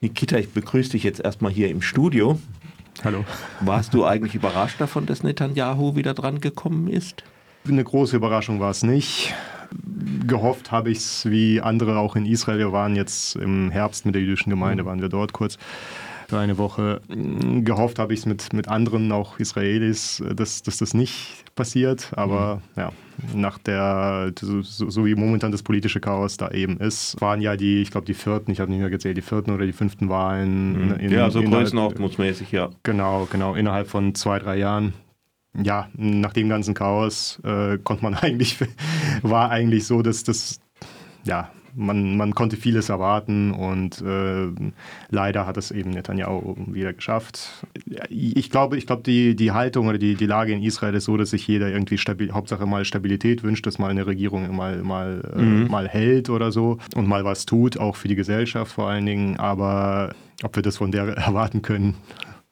Nikita, ich begrüße dich jetzt erstmal hier im Studio. Hallo. Warst du eigentlich überrascht davon, dass Netanyahu wieder dran gekommen ist? Eine große Überraschung war es nicht. Gehofft habe ich es wie andere auch in Israel. Wir waren jetzt im Herbst mit der jüdischen Gemeinde, waren wir dort kurz für eine Woche. Gehofft habe ich es mit, mit anderen, auch Israelis, dass, dass das nicht passiert. Aber mhm. ja, nach der, so, so, wie momentan das politische Chaos da eben ist, waren ja die, ich glaube, die vierten, ich habe nicht mehr gezählt, die vierten oder die fünften Wahlen. Mhm. In, ja, so größenordnungsmäßig, ja. Genau, genau, innerhalb von zwei, drei Jahren ja, nach dem ganzen Chaos äh, konnte man eigentlich, war eigentlich so, dass das, ja, man, man konnte vieles erwarten und äh, leider hat es eben Netanyahu wieder geschafft. Ich glaube, ich glaube die, die Haltung oder die, die Lage in Israel ist so, dass sich jeder irgendwie stabil, Hauptsache mal Stabilität wünscht, dass mal eine Regierung mal, mal, äh, mhm. äh, mal hält oder so und mal was tut, auch für die Gesellschaft vor allen Dingen. Aber ob wir das von der erwarten können,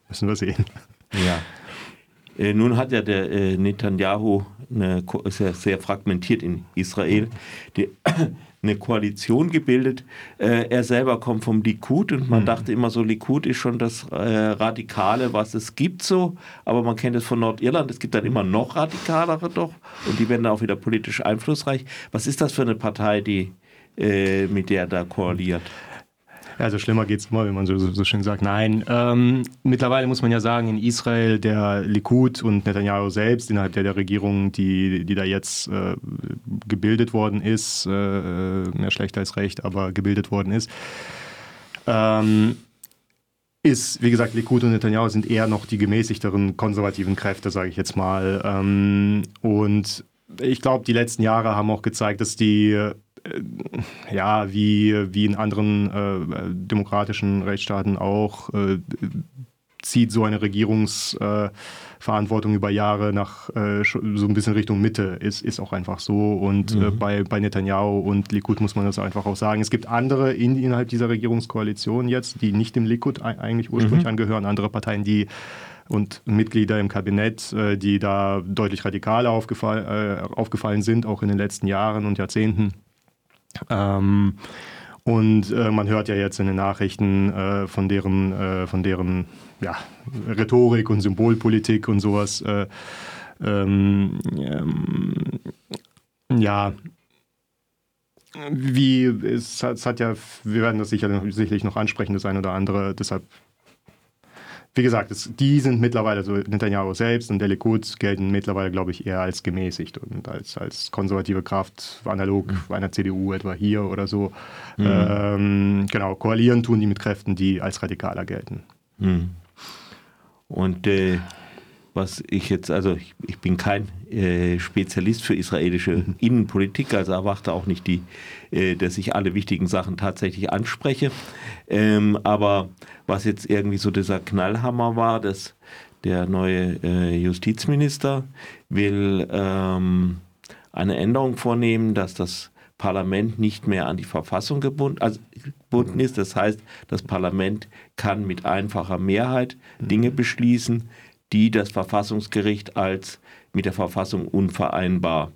müssen wir sehen. Ja. Äh, nun hat ja der äh, Netanyahu eine, ist ja sehr fragmentiert in Israel. Die, eine Koalition gebildet. Äh, er selber kommt vom Likud und man mhm. dachte immer so, Likud ist schon das äh, Radikale, was es gibt so, aber man kennt es von Nordirland, es gibt dann immer noch radikalere doch und die werden dann auch wieder politisch einflussreich. Was ist das für eine Partei, die äh, mit der da koaliert? Also schlimmer geht es immer, wenn man so, so, so, schön sagt. Nein, ähm, mittlerweile muss man ja sagen, in Israel der Likud und Netanyahu selbst, innerhalb der, der Regierung, die, die da jetzt äh, gebildet worden ist, äh, mehr schlecht als recht, aber gebildet worden ist, ähm, ist, wie gesagt, Likud und Netanyahu sind eher noch die gemäßigteren konservativen Kräfte, sage ich jetzt mal. Ähm, und ich glaube, die letzten Jahre haben auch gezeigt, dass die ja, wie, wie in anderen äh, demokratischen Rechtsstaaten auch, äh, zieht so eine Regierungsverantwortung äh, über Jahre nach äh, so ein bisschen Richtung Mitte, ist, ist auch einfach so. Und äh, mhm. bei, bei Netanyahu und Likud muss man das einfach auch sagen. Es gibt andere in, innerhalb dieser Regierungskoalition jetzt, die nicht dem Likud eigentlich ursprünglich mhm. angehören, andere Parteien, die und Mitglieder im Kabinett, äh, die da deutlich radikaler aufgefall, aufgefallen sind, auch in den letzten Jahren und Jahrzehnten. Ähm, und äh, man hört ja jetzt in den Nachrichten äh, von deren, äh, von deren ja, Rhetorik und Symbolpolitik und sowas. Äh, ähm, ähm, ja, wie es es hat, ja, wir werden das sicherlich noch ansprechen, das eine oder andere. Deshalb wie gesagt, es, die sind mittlerweile, so Netanyahu selbst und der Likud gelten mittlerweile, glaube ich, eher als gemäßigt und als, als konservative Kraft, analog mhm. einer CDU etwa hier oder so. Mhm. Ähm, genau, koalieren tun die mit Kräften, die als radikaler gelten. Mhm. Und äh, was ich jetzt, also ich, ich bin kein äh, Spezialist für israelische mhm. Innenpolitik, also erwarte auch nicht die, äh, dass ich alle wichtigen Sachen tatsächlich anspreche. Ähm, aber was jetzt irgendwie so dieser Knallhammer war, dass der neue äh, Justizminister will ähm, eine Änderung vornehmen, dass das Parlament nicht mehr an die Verfassung gebunden, also gebunden ist. Das heißt, das Parlament kann mit einfacher Mehrheit Dinge mhm. beschließen, die das Verfassungsgericht als mit der Verfassung unvereinbar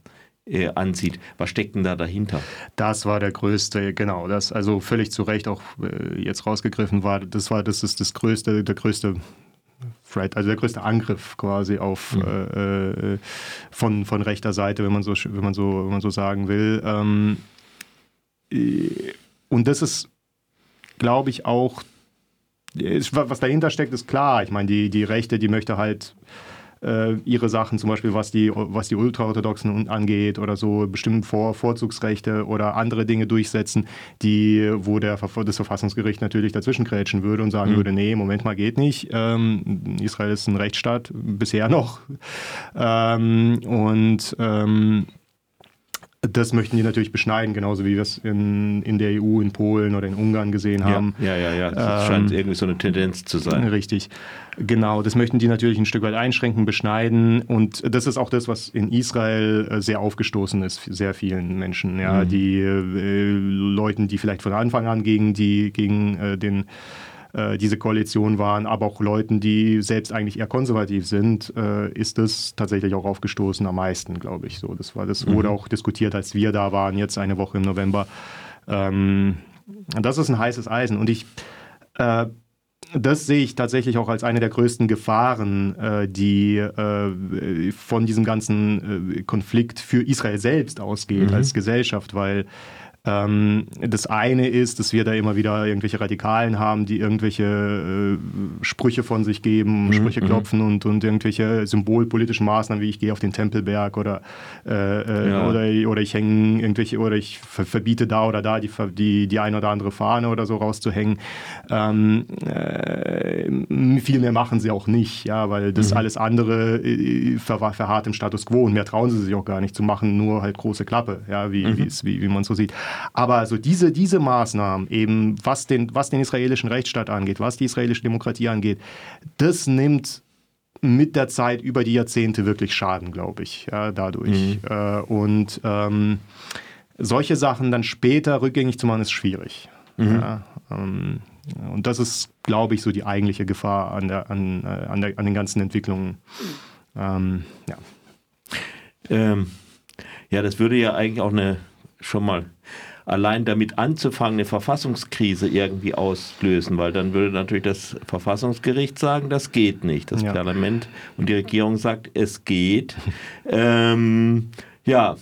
äh, ansieht. Was steckt denn da dahinter? Das war der größte, genau, das also völlig zu Recht auch äh, jetzt rausgegriffen war. Das war, das ist das größte, der größte also der größte Angriff quasi auf mhm. äh, äh, von, von rechter Seite, wenn man so, wenn man so, wenn man so sagen will. Ähm, äh, und das ist, glaube ich, auch was dahinter steckt, ist klar. Ich meine, die, die Rechte, die möchte halt äh, ihre Sachen, zum Beispiel was die, was die Ultraorthodoxen angeht oder so, bestimmte Vor Vorzugsrechte oder andere Dinge durchsetzen, die, wo der, das Verfassungsgericht natürlich dazwischen grätschen würde und sagen mhm. würde, nee, Moment mal, geht nicht. Ähm, Israel ist ein Rechtsstaat, bisher noch. Ähm, und ähm, das möchten die natürlich beschneiden, genauso wie wir es in, in der EU, in Polen oder in Ungarn gesehen haben. Ja, ja, ja. Das ähm, scheint irgendwie so eine Tendenz zu sein. Richtig. Genau, das möchten die natürlich ein Stück weit einschränken, beschneiden. Und das ist auch das, was in Israel äh, sehr aufgestoßen ist, sehr vielen Menschen. Ja, mhm. Die äh, Leuten, die vielleicht von Anfang an gegen, die, gegen äh, den äh, diese Koalition waren, aber auch Leuten, die selbst eigentlich eher konservativ sind, äh, ist das tatsächlich auch aufgestoßen am meisten, glaube ich. So, das war, das mhm. wurde auch diskutiert, als wir da waren, jetzt eine Woche im November. Ähm, das ist ein heißes Eisen und ich äh, das sehe ich tatsächlich auch als eine der größten Gefahren, äh, die äh, von diesem ganzen Konflikt für Israel selbst ausgeht mhm. als Gesellschaft, weil ähm, das eine ist, dass wir da immer wieder irgendwelche Radikalen haben, die irgendwelche äh, Sprüche von sich geben, mhm. Sprüche mhm. klopfen und, und irgendwelche symbolpolitischen Maßnahmen, wie ich gehe auf den Tempelberg oder, äh, äh ja. oder, oder ich hänge irgendwelche oder ich verbiete da oder da die, die, die eine oder andere Fahne oder so rauszuhängen. Ähm, äh, viel mehr machen sie auch nicht, ja, weil das mhm. alles andere äh, ver verharrt im Status quo und mehr trauen sie sich auch gar nicht zu machen, nur halt große Klappe, ja, wie, mhm. wie, wie man so sieht. Aber also diese, diese Maßnahmen, eben was den, was den israelischen Rechtsstaat angeht, was die israelische Demokratie angeht, das nimmt mit der Zeit über die Jahrzehnte wirklich Schaden, glaube ich, ja, dadurch. Mhm. Äh, und ähm, solche Sachen dann später rückgängig zu machen, ist schwierig. Mhm. Ja, ähm, und das ist, glaube ich, so die eigentliche Gefahr an, der, an, äh, an, der, an den ganzen Entwicklungen. Ähm, ja. Ähm, ja, das würde ja eigentlich auch eine schon mal allein damit anzufangen, eine Verfassungskrise irgendwie auslösen, weil dann würde natürlich das Verfassungsgericht sagen, das geht nicht. Das ja. Parlament und die Regierung sagt, es geht. ähm, ja,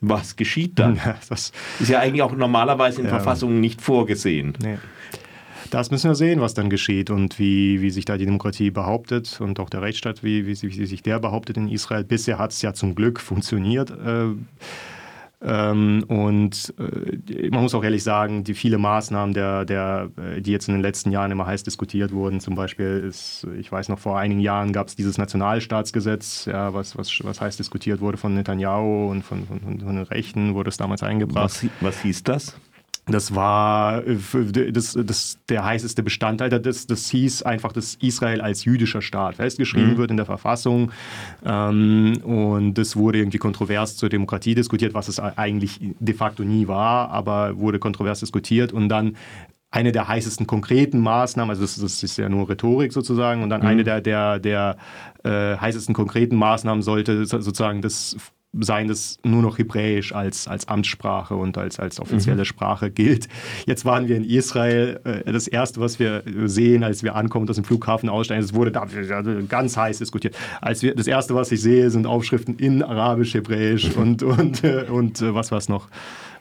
was geschieht dann? Ja, das ist ja eigentlich auch normalerweise in ja. Verfassungen nicht vorgesehen. Nee. Das müssen wir sehen, was dann geschieht und wie, wie sich da die Demokratie behauptet und auch der Rechtsstaat, wie, wie, wie sich der behauptet in Israel. Bisher hat es ja zum Glück funktioniert. Äh, ähm, und äh, man muss auch ehrlich sagen, die viele Maßnahmen, der, der, äh, die jetzt in den letzten Jahren immer heiß diskutiert wurden, zum Beispiel ist, ich weiß noch, vor einigen Jahren gab es dieses Nationalstaatsgesetz, ja, was, was, was heiß diskutiert wurde von Netanyahu und von, von, von den Rechten, wurde es damals eingebracht. Was, was hieß das? Das war äh, das, das, der heißeste Bestandteil. Das, das hieß einfach, dass Israel als jüdischer Staat festgeschrieben mhm. wird in der Verfassung. Ähm, und das wurde irgendwie kontrovers zur Demokratie diskutiert, was es eigentlich de facto nie war, aber wurde kontrovers diskutiert. Und dann eine der heißesten konkreten Maßnahmen, also das, das ist ja nur Rhetorik sozusagen, und dann mhm. eine der, der, der äh, heißesten konkreten Maßnahmen sollte sozusagen das sein, das nur noch Hebräisch als, als Amtssprache und als, als offizielle mhm. Sprache gilt. Jetzt waren wir in Israel. Äh, das Erste, was wir sehen, als wir ankommen und aus dem Flughafen aussteigen, es wurde da ganz heiß diskutiert. Als wir, das Erste, was ich sehe, sind Aufschriften in Arabisch, Hebräisch und, und, und, und äh, was war es noch?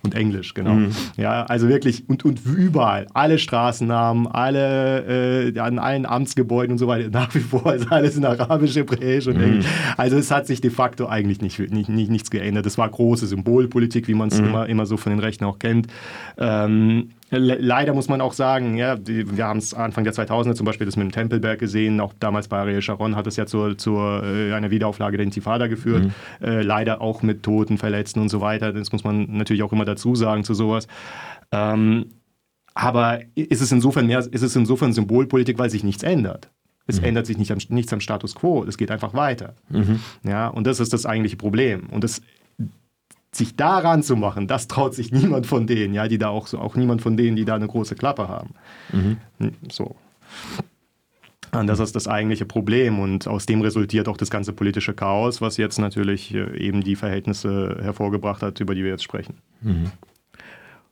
Und Englisch, genau. Mhm. Ja, also wirklich und, und überall, alle Straßennamen, alle äh, an allen Amtsgebäuden und so weiter, nach wie vor ist alles in Arabisch, Hebräisch und mhm. Englisch. Also es hat sich de facto eigentlich nicht, nicht, nicht nichts geändert. Das war große Symbolpolitik, wie man es mhm. immer, immer so von den Rechten auch kennt. Ähm, Leider muss man auch sagen, ja, wir haben es Anfang der 2000er zum Beispiel das mit dem Tempelberg gesehen, auch damals bei Ariel Sharon hat es ja zur, zur äh, einer Wiederauflage der Intifada geführt, mhm. äh, leider auch mit Toten, Verletzten und so weiter, das muss man natürlich auch immer dazu sagen zu sowas. Ähm, aber ist es insofern mehr, ist es insofern Symbolpolitik, weil sich nichts ändert. Es mhm. ändert sich nicht am, nichts am Status quo, es geht einfach weiter. Mhm. Ja, und das ist das eigentliche Problem. Und das sich daran zu machen, das traut sich niemand von denen, ja, die da auch so, auch niemand von denen, die da eine große Klappe haben. Mhm. Hm, so. Und das ist das eigentliche Problem und aus dem resultiert auch das ganze politische Chaos, was jetzt natürlich äh, eben die Verhältnisse hervorgebracht hat, über die wir jetzt sprechen. Mhm.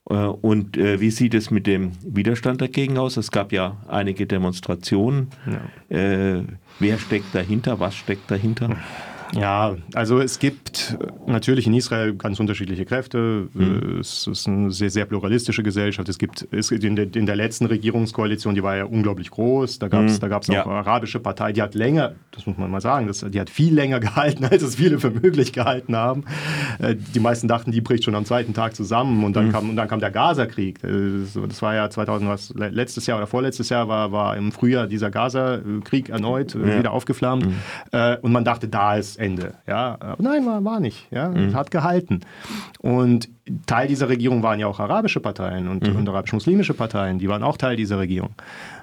Äh, und äh, wie sieht es mit dem Widerstand dagegen aus? Es gab ja einige Demonstrationen. Ja. Äh, wer steckt dahinter? Was steckt dahinter? Ja, also es gibt natürlich in Israel ganz unterschiedliche Kräfte. Mhm. Es ist eine sehr, sehr pluralistische Gesellschaft. Es gibt es in, der, in der letzten Regierungskoalition, die war ja unglaublich groß. Da gab es mhm. auch ja. arabische Partei, die hat länger, das muss man mal sagen, das, die hat viel länger gehalten, als es viele für möglich gehalten haben. Äh, die meisten dachten, die bricht schon am zweiten Tag zusammen und dann, mhm. kam, und dann kam der Gaza-Krieg. Äh, das war ja 2000, was, letztes Jahr oder vorletztes Jahr war, war im Frühjahr dieser Gaza-Krieg erneut äh, ja. wieder aufgeflammt. Mhm. Und man dachte, da ist Ende. Ja? Aber nein, war, war nicht. Ja? Mhm. Hat gehalten. Und Teil dieser Regierung waren ja auch arabische Parteien und, mhm. und arabisch-muslimische Parteien, die waren auch Teil dieser Regierung.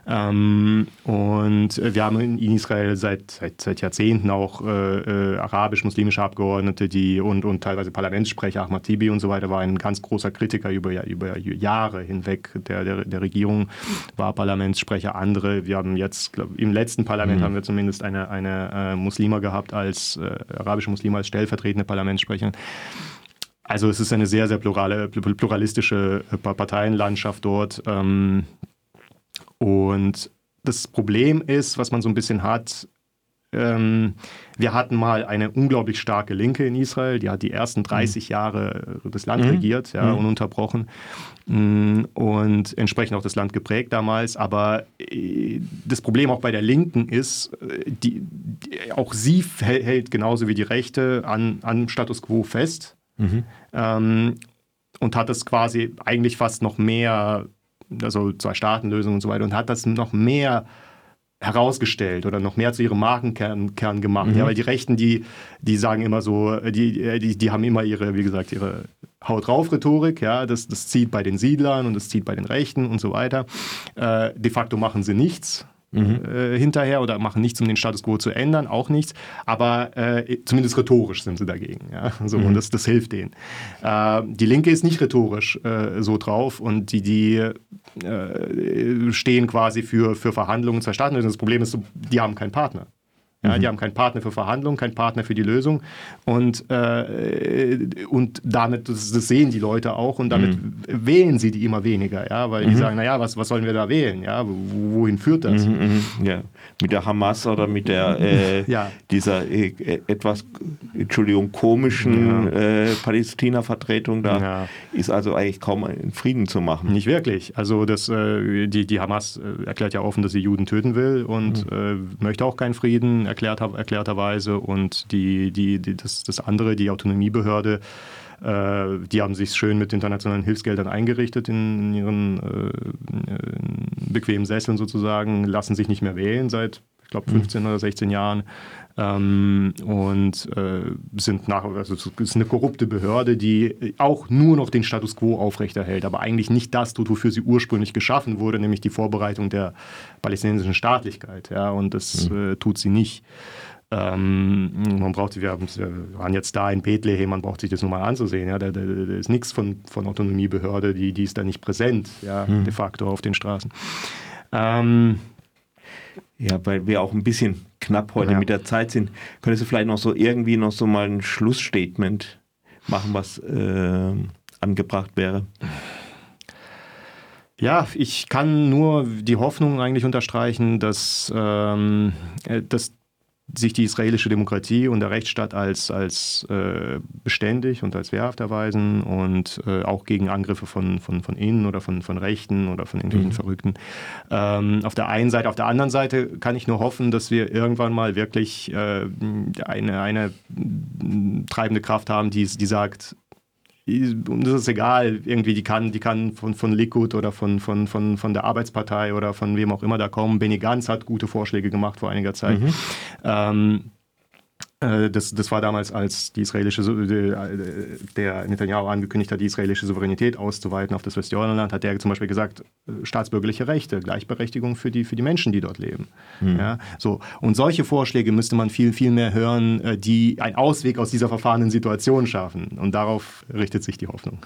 Ähm, und wir haben in Israel seit, seit, seit Jahrzehnten auch äh, äh, arabisch-muslimische Abgeordnete, die und, und teilweise Parlamentssprecher, Ahmad Tibi und so weiter, war ein ganz großer Kritiker über, über Jahre hinweg der, der, der Regierung, war Parlamentssprecher. Andere, wir haben jetzt, glaub, im letzten Parlament mhm. haben wir zumindest eine, eine äh, Muslima gehabt als äh, arabische Muslime als stellvertretende Parlamentssprecherin. Also es ist eine sehr, sehr plurale, pluralistische äh, Parteienlandschaft dort. Ähm, Und das Problem ist, was man so ein bisschen hat, ähm, wir hatten mal eine unglaublich starke Linke in Israel, die hat die ersten 30 mhm. Jahre das Land mhm. regiert, ja, mhm. ununterbrochen mm, und entsprechend auch das Land geprägt damals. Aber äh, das Problem auch bei der Linken ist, äh, die, die auch sie hält genauso wie die Rechte an, an Status quo fest mhm. ähm, und hat das quasi eigentlich fast noch mehr, also zwei Staatenlösungen und so weiter, und hat das noch mehr herausgestellt oder noch mehr zu ihrem Markenkern Kern gemacht. Mhm. Ja, weil die Rechten, die, die sagen immer so, die, die, die haben immer ihre, wie gesagt, ihre Haut drauf Rhetorik, ja, das, das zieht bei den Siedlern und das zieht bei den Rechten und so weiter. Äh, de facto machen sie nichts mhm. äh, hinterher oder machen nichts, um den Status quo zu ändern, auch nichts. Aber äh, zumindest rhetorisch sind sie dagegen. Ja? So, mhm. Und das, das hilft denen. Äh, die Linke ist nicht rhetorisch äh, so drauf und die, die äh, stehen quasi für, für Verhandlungen zwei Staaten. Das Problem ist, die haben keinen Partner. Ja, mhm. Die haben keinen Partner für Verhandlungen, keinen Partner für die Lösung. Und, äh, und damit, das, das, sehen die Leute auch, und damit mhm. wählen sie die immer weniger, ja, weil mhm. die sagen, naja, was, was sollen wir da wählen? Ja, wohin führt das? Mhm, mhm, ja. Mit der Hamas oder mit der äh, ja. dieser äh, etwas, Entschuldigung, komischen ja. Äh, Palästina-Vertretung da ja. ist also eigentlich kaum ein Frieden zu machen. Nicht wirklich. Also das, äh, die, die Hamas äh, erklärt ja offen, dass sie Juden töten will und mhm. möchte auch keinen Frieden erklärter, erklärterweise. Und die, die, die, das, das andere, die Autonomiebehörde, äh, die haben sich schön mit internationalen Hilfsgeldern eingerichtet in, in ihren äh, in bequemen Sesseln sozusagen, lassen sich nicht mehr wählen seit, glaube, 15 mhm. oder 16 Jahren. Ähm, und äh, sind nach, also es ist eine korrupte Behörde, die auch nur noch den Status quo aufrechterhält, aber eigentlich nicht das tut, wofür sie ursprünglich geschaffen wurde, nämlich die Vorbereitung der palästinensischen Staatlichkeit. Ja, und das mhm. äh, tut sie nicht. Ähm, man braucht, wir waren jetzt da in Bethlehem, man braucht sich das nur mal anzusehen. Ja, da, da, da ist nichts von, von Autonomiebehörde, die, die ist da nicht präsent, ja, mhm. de facto auf den Straßen. Ähm, ja, weil wir auch ein bisschen knapp heute ja. mit der Zeit sind, könntest du vielleicht noch so irgendwie noch so mal ein Schlussstatement machen, was äh, angebracht wäre? Ja, ich kann nur die Hoffnung eigentlich unterstreichen, dass, ähm, äh, dass sich die israelische Demokratie und der Rechtsstaat als, als äh, beständig und als wehrhaft erweisen und äh, auch gegen Angriffe von, von, von innen oder von, von Rechten oder von irgendwelchen mhm. Verrückten. Ähm, auf der einen Seite. Auf der anderen Seite kann ich nur hoffen, dass wir irgendwann mal wirklich äh, eine, eine treibende Kraft haben, die, die sagt, und das ist egal, irgendwie, die kann, die kann von, von Likud oder von, von, von, von der Arbeitspartei oder von wem auch immer da kommen. Benny Gantz hat gute Vorschläge gemacht vor einiger Zeit. Mhm. Ähm, äh, das, das war damals, als die israelische, äh, der Netanyahu angekündigt hat, die israelische Souveränität auszuweiten auf das Westjordanland, hat er zum Beispiel gesagt, äh, staatsbürgerliche Rechte, Gleichberechtigung für die, für die Menschen, die dort leben. Mhm. Ja, so. Und solche Vorschläge müsste man viel, viel mehr hören, die einen Ausweg aus dieser verfahrenen Situation schaffen. Und darauf richtet sich die Hoffnung.